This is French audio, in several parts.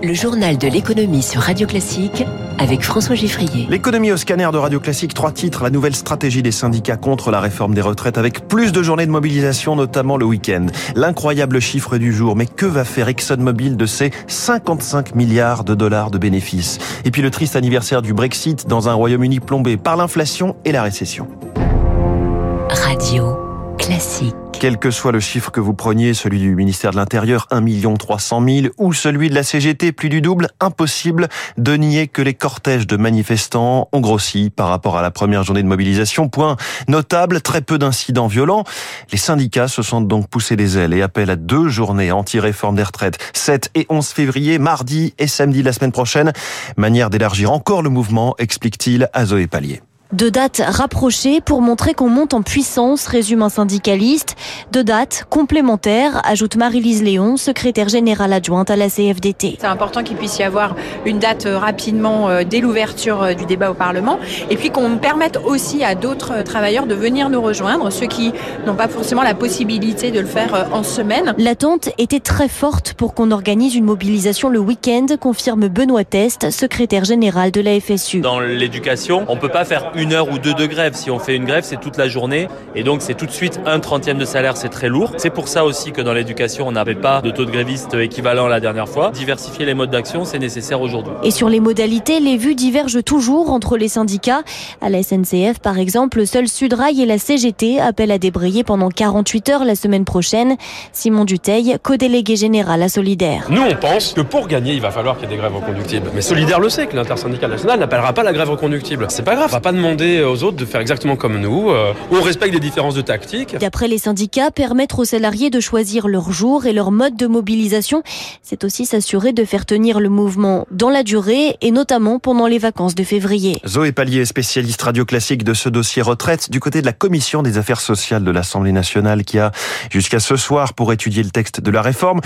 Le journal de l'économie sur Radio Classique avec François Giffrier. L'économie au scanner de Radio Classique, trois titres, la nouvelle stratégie des syndicats contre la réforme des retraites avec plus de journées de mobilisation, notamment le week-end. L'incroyable chiffre du jour, mais que va faire ExxonMobil de ses 55 milliards de dollars de bénéfices? Et puis le triste anniversaire du Brexit dans un Royaume-Uni plombé par l'inflation et la récession. Radio Classique. Quel que soit le chiffre que vous preniez, celui du ministère de l'Intérieur, 1 300 000, ou celui de la CGT, plus du double, impossible de nier que les cortèges de manifestants ont grossi par rapport à la première journée de mobilisation. Point notable, très peu d'incidents violents. Les syndicats se sont donc poussés des ailes et appellent à deux journées anti-réforme des retraites, 7 et 11 février, mardi et samedi la semaine prochaine. Manière d'élargir encore le mouvement, explique-t-il à Zoé Pallier. Deux dates rapprochées pour montrer qu'on monte en puissance, résume un syndicaliste. Deux dates complémentaires, ajoute Marie-Lise Léon, secrétaire générale adjointe à la CFDT. C'est important qu'il puisse y avoir une date euh, rapidement euh, dès l'ouverture euh, du débat au Parlement et puis qu'on permette aussi à d'autres travailleurs de venir nous rejoindre, ceux qui n'ont pas forcément la possibilité de le faire en semaine. L'attente était très forte pour qu'on organise une mobilisation le week-end, confirme Benoît Test, secrétaire général de la FSU. Dans l'éducation, on peut pas faire une heure ou deux de grève. Si on fait une grève, c'est toute la journée. Et donc, c'est tout de suite un trentième de salaire, c'est très lourd. C'est pour ça aussi que dans l'éducation, on n'avait pas de taux de gréviste équivalent la dernière fois. Diversifier les modes d'action, c'est nécessaire aujourd'hui. Et sur les modalités, les vues divergent toujours entre les syndicats. À la SNCF, par exemple, seul Sudrail et la CGT appellent à débrayer pendant 48 heures la semaine prochaine. Simon Duteil, co-délégué général à Solidaire. Nous, on pense que pour gagner, il va falloir qu'il y ait des grèves reconductibles. Mais Solidaire le sait que l'intersyndicale nationale n'appellera pas la grève reconductible. C'est pas grave, on va pas demander demander aux autres de faire exactement comme nous. Euh, on respecte les différences de tactique. D'après les syndicats, permettre aux salariés de choisir leur jour et leur mode de mobilisation, c'est aussi s'assurer de faire tenir le mouvement dans la durée et notamment pendant les vacances de février. Zoé Pallier, spécialiste radio classique de ce dossier retraite du côté de la Commission des affaires sociales de l'Assemblée nationale qui a jusqu'à ce soir pour étudier le texte de la réforme.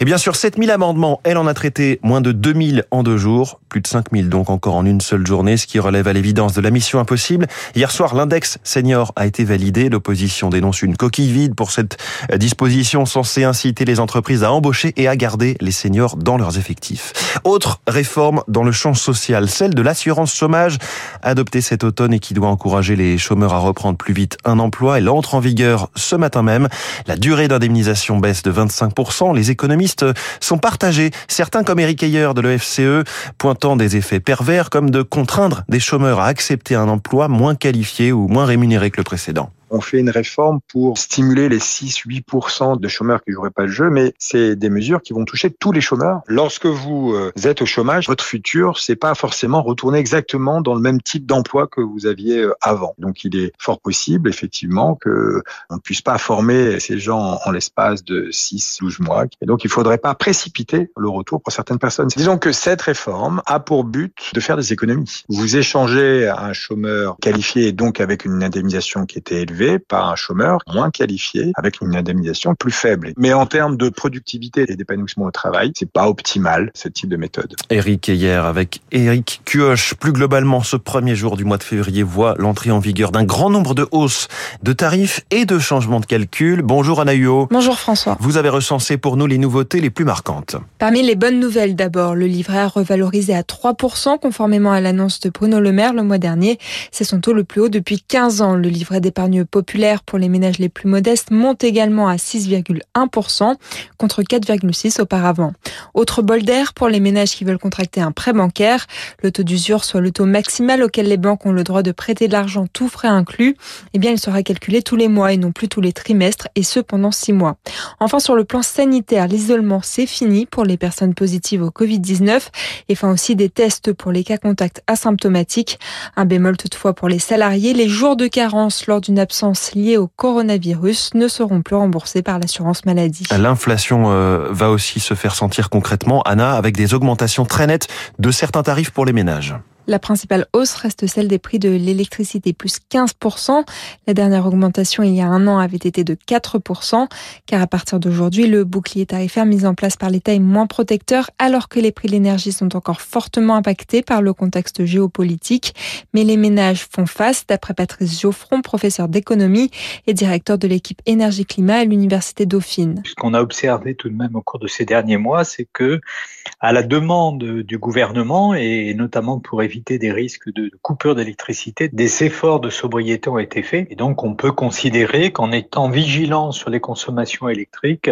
Et bien sûr, 7000 amendements, elle en a traité moins de 2000 en deux jours, plus de 5000 donc encore en une seule journée, ce qui relève à l'évidence de la mission possible. Hier soir, l'index senior a été validé. L'opposition dénonce une coquille vide pour cette disposition censée inciter les entreprises à embaucher et à garder les seniors dans leurs effectifs. Autre réforme dans le champ social, celle de l'assurance chômage, adoptée cet automne et qui doit encourager les chômeurs à reprendre plus vite un emploi. Elle entre en vigueur ce matin même. La durée d'indemnisation baisse de 25%. Les économistes sont partagés. Certains, comme Eric Ayer de l'EFCE, pointant des effets pervers comme de contraindre des chômeurs à accepter un emploi moins qualifié ou moins rémunéré que le précédent on fait une réforme pour stimuler les 6-8% de chômeurs qui joueraient pas le jeu, mais c'est des mesures qui vont toucher tous les chômeurs. Lorsque vous euh, êtes au chômage, votre futur, c'est pas forcément retourner exactement dans le même type d'emploi que vous aviez euh, avant. Donc, il est fort possible, effectivement, que on ne puisse pas former ces gens en l'espace de 6-12 mois. Et donc, il faudrait pas précipiter le retour pour certaines personnes. Disons que cette réforme a pour but de faire des économies. Vous échangez un chômeur qualifié, donc avec une indemnisation qui était élevée, par un chômeur moins qualifié avec une indemnisation plus faible. Mais en termes de productivité et d'épanouissement au travail, c'est pas optimal ce type de méthode. Eric hier avec Eric Cuoche. Plus globalement, ce premier jour du mois de février voit l'entrée en vigueur d'un grand nombre de hausses de tarifs et de changements de calcul. Bonjour Anna Bonjour François. Vous avez recensé pour nous les nouveautés les plus marquantes. Parmi les bonnes nouvelles d'abord, le livret a revalorisé à 3% conformément à l'annonce de Bruno Le Maire le mois dernier. C'est son taux le plus haut depuis 15 ans. Le livret d'épargne populaire pour les ménages les plus modestes monte également à 6,1% contre 4,6% auparavant. Autre bol d'air pour les ménages qui veulent contracter un prêt bancaire. Le taux d'usure, soit le taux maximal auquel les banques ont le droit de prêter de l'argent, tout frais inclus, eh bien, il sera calculé tous les mois et non plus tous les trimestres et ce pendant six mois. Enfin, sur le plan sanitaire, l'isolement, c'est fini pour les personnes positives au Covid-19 et fin aussi des tests pour les cas contacts asymptomatiques. Un bémol toutefois pour les salariés, les jours de carence lors d'une absence liées au coronavirus ne seront plus remboursés par l'assurance maladie. L'inflation euh, va aussi se faire sentir concrètement, Anna, avec des augmentations très nettes de certains tarifs pour les ménages. La principale hausse reste celle des prix de l'électricité, plus 15%. La dernière augmentation il y a un an avait été de 4%, car à partir d'aujourd'hui, le bouclier tarifaire mis en place par l'État est moins protecteur, alors que les prix de l'énergie sont encore fortement impactés par le contexte géopolitique. Mais les ménages font face, d'après Patrice Geoffron, professeur d'économie et directeur de l'équipe énergie-climat à l'Université Dauphine. Ce qu'on a observé tout de même au cours de ces derniers mois, c'est que, à la demande du gouvernement, et notamment pour éviter des risques de coupure d'électricité, des efforts de sobriété ont été faits. Et donc, on peut considérer qu'en étant vigilant sur les consommations électriques,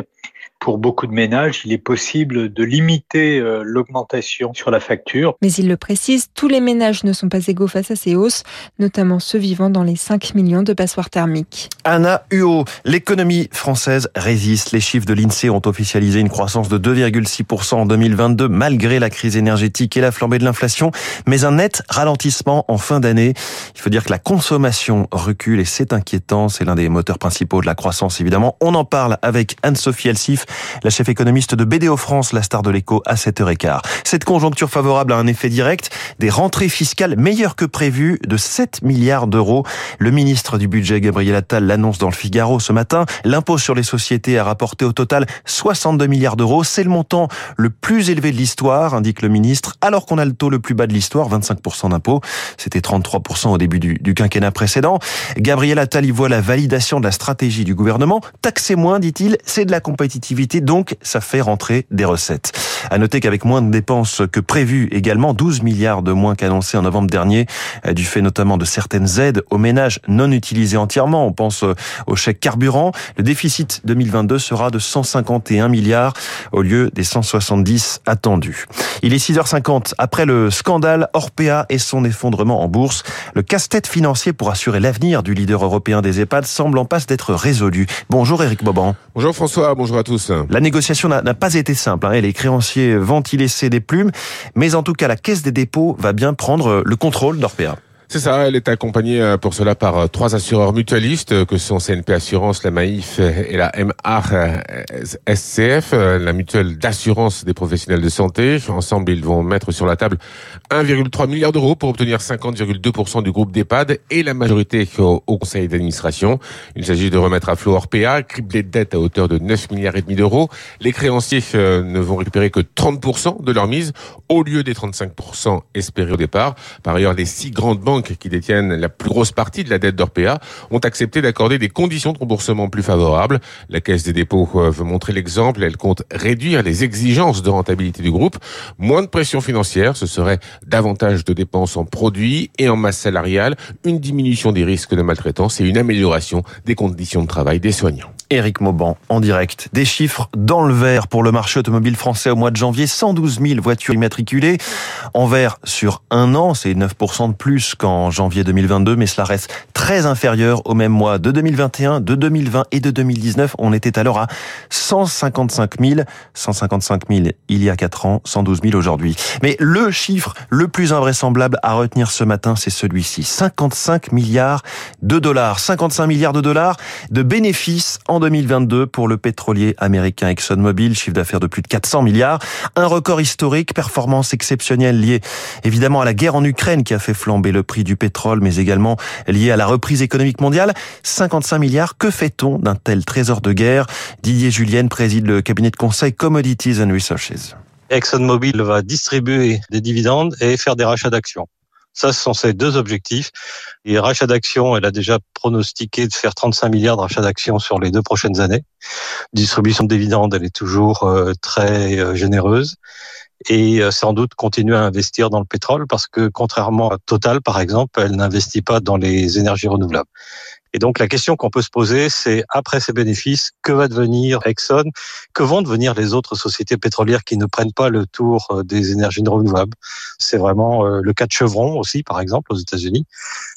pour beaucoup de ménages, il est possible de limiter euh, l'augmentation sur la facture. Mais il le précise, tous les ménages ne sont pas égaux face à ces hausses, notamment ceux vivant dans les 5 millions de passoires thermiques. Anna Huot, l'économie française résiste. Les chiffres de l'INSEE ont officialisé une croissance de 2,6% en 2022 malgré la crise énergétique et la flambée de l'inflation, mais un net ralentissement en fin d'année. Il faut dire que la consommation recule et c'est inquiétant. C'est l'un des moteurs principaux de la croissance, évidemment. On en parle avec Anne-Sophie Elsif, la chef économiste de BDO France, la star de l'écho, à 7h15. Cette conjoncture favorable a un effet direct, des rentrées fiscales meilleures que prévues de 7 milliards d'euros. Le ministre du budget, Gabriel Attal, l'annonce dans le Figaro ce matin. L'impôt sur les sociétés a rapporté au total 62 milliards d'euros. C'est le montant le plus élevé de l'histoire, indique le ministre, alors qu'on a le taux le plus bas de l'histoire, 25% d'impôt. C'était 33% au début du, quinquennat précédent. Gabriel Attal y voit la validation de la stratégie du gouvernement. Taxer moins, dit-il, c'est de la compétitivité donc ça fait rentrer des recettes. À noter qu'avec moins de dépenses que prévu également, 12 milliards de moins qu'annoncé en novembre dernier, euh, du fait notamment de certaines aides aux ménages non utilisées entièrement. On pense euh, au chèque carburant. Le déficit 2022 sera de 151 milliards au lieu des 170 attendus. Il est 6h50. Après le scandale Orpea et son effondrement en bourse, le casse-tête financier pour assurer l'avenir du leader européen des EHPAD semble en passe d'être résolu. Bonjour Eric Boban. Bonjour François, bonjour à tous. La négociation n'a pas été simple. Hein, les créanciers vont y laisser des plumes, mais en tout cas, la Caisse des dépôts va bien prendre le contrôle d'Orpea. C'est ça, elle est accompagnée euh, pour cela par euh, trois assureurs mutualistes euh, que sont CNP Assurance, la Maïf et la MAR SCF, la mutuelle d'assurance des professionnels de santé. Ensemble, ils vont mettre sur la table 1,3 milliard d'euros pour obtenir 50,2% du groupe d'EHPAD et la majorité au, conseil d'administration. Il s'agit de remettre à flot Orpea, cribler de dettes à hauteur de 9 milliards et demi d'euros. Les créanciers ne vont récupérer que 30% de leur mise au lieu des 35% espérés au départ. Par ailleurs, les six grandes banques qui détiennent la plus grosse partie de la dette d'Orpea ont accepté d'accorder des conditions de remboursement plus favorables. La Caisse des dépôts euh, veut montrer l'exemple. Elle compte réduire les exigences de rentabilité du groupe. Moins de pression financière, ce serait davantage de dépenses en produits et en masse salariale, une diminution des risques de maltraitance et une amélioration des conditions de travail des soignants. Éric Mauban en direct. Des chiffres dans le vert pour le marché automobile français au mois de janvier. 112 000 voitures immatriculées en vert sur un an. C'est 9% de plus qu'en janvier 2022, mais cela reste très inférieur au même mois de 2021, de 2020 et de 2019. On était alors à 155 000. 155 000 il y a 4 ans, 112 000 aujourd'hui. Mais le chiffre le plus invraisemblable à retenir ce matin, c'est celui-ci. 55 milliards de dollars. 55 milliards de dollars de bénéfices en 2022 pour le pétrolier américain ExxonMobil, chiffre d'affaires de plus de 400 milliards. Un record historique, performance exceptionnelle liée évidemment à la guerre en Ukraine qui a fait flamber le prix du pétrole, mais également liée à la reprise économique mondiale. 55 milliards, que fait-on d'un tel trésor de guerre? Didier Julienne préside le cabinet de conseil Commodities and Resources. ExxonMobil va distribuer des dividendes et faire des rachats d'actions. Ça, ce sont ses deux objectifs. Et rachat d'actions, elle a déjà pronostiqué de faire 35 milliards de rachats d'actions sur les deux prochaines années. Distribution de dividendes, elle est toujours euh, très euh, généreuse. Et euh, sans doute continuer à investir dans le pétrole parce que contrairement à Total, par exemple, elle n'investit pas dans les énergies renouvelables. Et donc la question qu'on peut se poser, c'est après ces bénéfices, que va devenir Exxon? Que vont devenir les autres sociétés pétrolières qui ne prennent pas le tour euh, des énergies renouvelables? C'est vraiment euh, le cas de Chevron aussi, par exemple, aux États-Unis.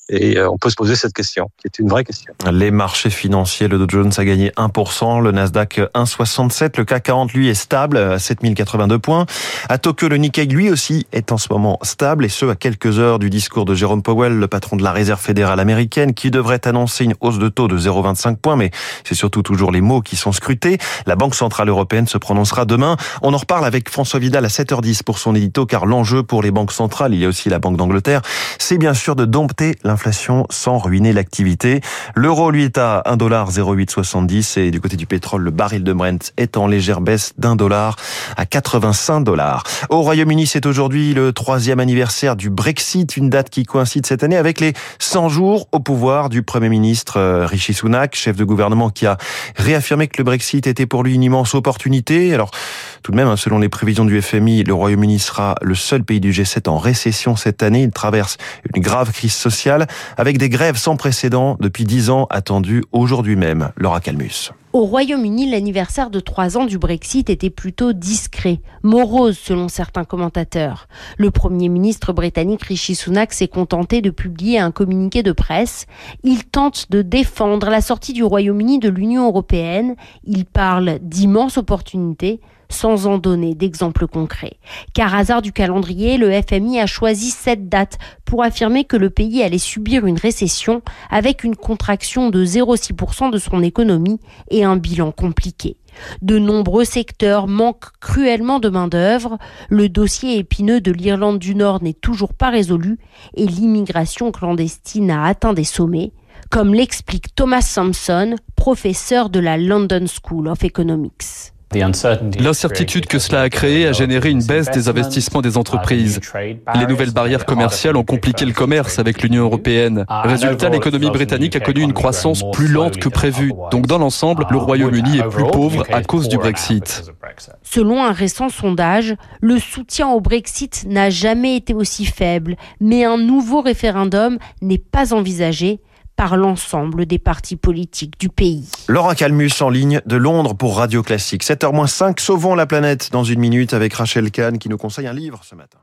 Et euh, on peut se poser cette question, qui est une vraie question. Les marchés financiers, le Dow Jones a gagné 1%, le Nasdaq 1,67, le CAC 40 lui est stable à 7082 points. À Tokyo, le Nikkei lui aussi est en ce moment stable et ce à quelques heures du discours de Jérôme Powell, le patron de la Réserve fédérale américaine, qui devrait annoncer une hausse de taux de 0,25 points, mais c'est surtout toujours les mots qui sont scrutés. La Banque centrale européenne se prononcera demain. On en reparle avec François Vidal à 7h10 pour son édito, car l'enjeu pour les banques centrales, il y a aussi la Banque d'Angleterre, c'est bien sûr de dompter l'inflation sans ruiner l'activité. L'euro, lui, est à 1,0870 et du côté du pétrole, le baril de Brent est en légère baisse d'un dollar à 85 dollars. Au Royaume-Uni, c'est aujourd'hui le troisième anniversaire du Brexit, une date qui coïncide cette année avec les 100 jours au pouvoir du Premier ministre euh, Rishi Sunak, chef de gouvernement qui a réaffirmé que le Brexit était pour lui une immense opportunité. Alors, tout de même, hein, selon les prévisions du FMI, le Royaume-Uni sera le seul pays du G7 en récession cette année. Il traverse une grave crise sociale avec des grèves sans précédent depuis dix ans attendues aujourd'hui même. Laura Calmus. Au Royaume-Uni, l'anniversaire de trois ans du Brexit était plutôt discret, morose selon certains commentateurs. Le Premier ministre britannique Rishi Sunak s'est contenté de publier un communiqué de presse. Il tente de défendre la sortie du Royaume-Uni de l'Union européenne. Il parle d'immenses opportunités sans en donner d'exemples concrets. Car hasard du calendrier, le FMI a choisi cette date pour affirmer que le pays allait subir une récession avec une contraction de 0,6% de son économie et un bilan compliqué. De nombreux secteurs manquent cruellement de main-d'œuvre, le dossier épineux de l'Irlande du Nord n'est toujours pas résolu et l'immigration clandestine a atteint des sommets, comme l'explique Thomas Sampson, professeur de la London School of Economics. L'incertitude que cela a créée a généré une baisse des investissements des entreprises. Les nouvelles barrières commerciales ont compliqué le commerce avec l'Union européenne. Résultat, l'économie britannique a connu une croissance plus lente que prévu. Donc dans l'ensemble, le Royaume-Uni est plus pauvre à cause du Brexit. Selon un récent sondage, le soutien au Brexit n'a jamais été aussi faible, mais un nouveau référendum n'est pas envisagé par l'ensemble des partis politiques du pays. Laura Calmus en ligne de Londres pour Radio Classique. 7h-5, sauvons la planète dans une minute avec Rachel Kahn qui nous conseille un livre ce matin.